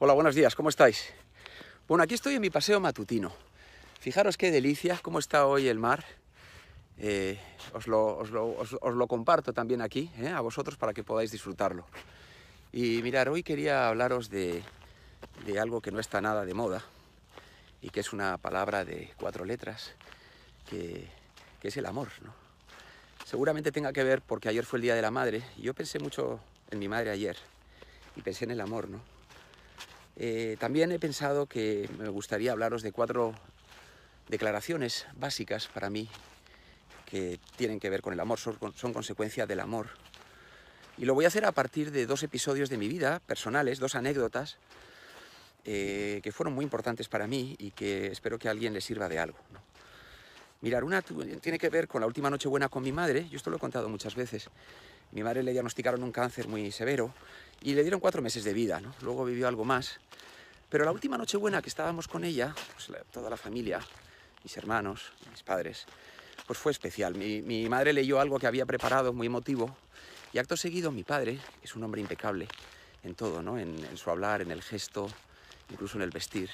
Hola, buenos días, ¿cómo estáis? Bueno, aquí estoy en mi paseo matutino. Fijaros qué delicia, cómo está hoy el mar. Eh, os, lo, os, lo, os, lo, comparto también aquí, ¿eh? a vosotros, para que podáis disfrutarlo. Y mirar, hoy quería hablaros de, de algo que no está nada de moda y que es una palabra de cuatro letras, que, que es el amor, ¿no? Seguramente tenga que ver porque ayer fue el Día de la Madre y yo pensé mucho en mi madre ayer y pensé en el amor, ¿no? Eh, también he pensado que me gustaría hablaros de cuatro declaraciones básicas para mí que tienen que ver con el amor, son, consecuencia del amor. Y lo voy a hacer a partir de dos episodios de mi vida personales, dos anécdotas eh, que fueron muy importantes para mí y que espero que a alguien le sirva de algo. Mirar, una tiene que ver con la última noche buena con mi madre, yo esto lo he contado muchas veces. Mi madre le diagnosticaron un cáncer muy severo y le dieron cuatro meses de vida, ¿no? Luego vivió algo más. Pero la última noche buena que estábamos con ella, pues toda la familia, mis hermanos, mis padres, pues fue especial. Mi, madre leyó algo que había preparado muy emotivo y acto seguido mi padre, que es un hombre impecable en todo, ¿no? En su hablar, en el gesto, incluso en el vestir,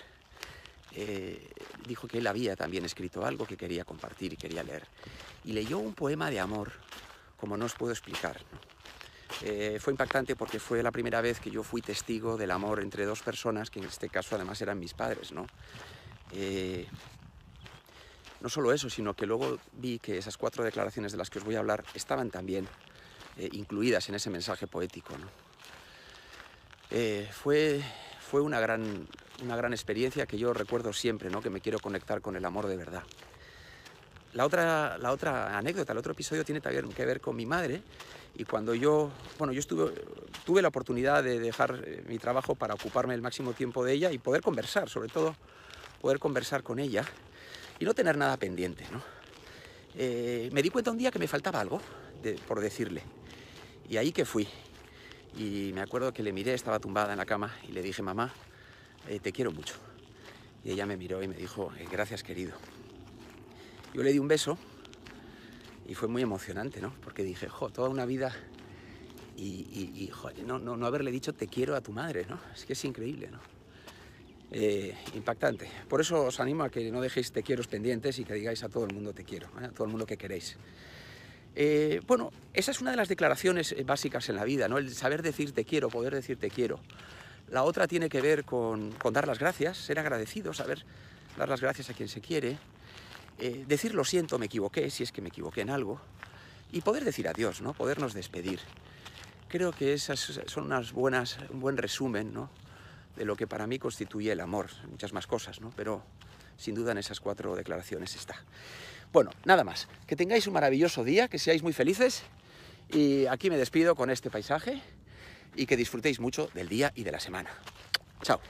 eh, dijo que él había también escrito algo que quería compartir y quería leer. Y leyó un poema de amor, como no os puedo explicar. Eh, fue impactante porque fue la primera vez que yo fui testigo del amor entre dos personas, que en este caso además eran mis padres. ¿no? Eh, no solo eso, sino que luego vi que esas cuatro declaraciones de las que os voy a hablar estaban también incluidas en ese mensaje poético. fue, fue una, gran, una gran experiencia que yo recuerdo siempre, ¿no? que me quiero conectar con el amor de verdad. La otra, la otra anécdota, el otro episodio tiene también que ver con mi madre y cuando yo, bueno, yo tuve la oportunidad de dejar eh, mi trabajo para ocuparme el máximo tiempo de ella y poder conversar, sobre todo poder conversar con ella y no tener nada pendiente. Eh, me di cuenta un día que me faltaba algo de, por decirle y ahí que fui y me acuerdo que le miré, estaba tumbada en la cama y le dije, mamá, eh, te quiero mucho. Y ella me miró y me dijo, eh, gracias querido. Yo le di un beso y fue muy emocionante, ¿no? Porque dije, jo, toda una vida y, y, no, haberle dicho te quiero a tu madre, ¿no? Es que es increíble, ¿no? Eh, impactante. Por eso os animo a que no dejéis te quiero pendientes y que digáis a todo el mundo te quiero, a todo el mundo que queréis. Bueno, esa es una de las declaraciones básicas en la vida, ¿no? El saber decir te quiero, poder decir te quiero. La otra tiene que ver con, dar las gracias, ser agradecido, saber dar las gracias a quien se quiere, eh, decir lo siento, me equivoqué, si es que me equivoqué en algo, y poder decir adiós, ¿no? Podernos despedir. Creo que esas son unas buenas, un buen resumen, ¿no? De lo que para mí constituye el amor, muchas más cosas, ¿no? Pero sin duda en esas cuatro declaraciones está. Bueno, nada más. Que tengáis un maravilloso día, que seáis muy felices y aquí me despido con este paisaje y que disfrutéis mucho del día y de la semana. Chao.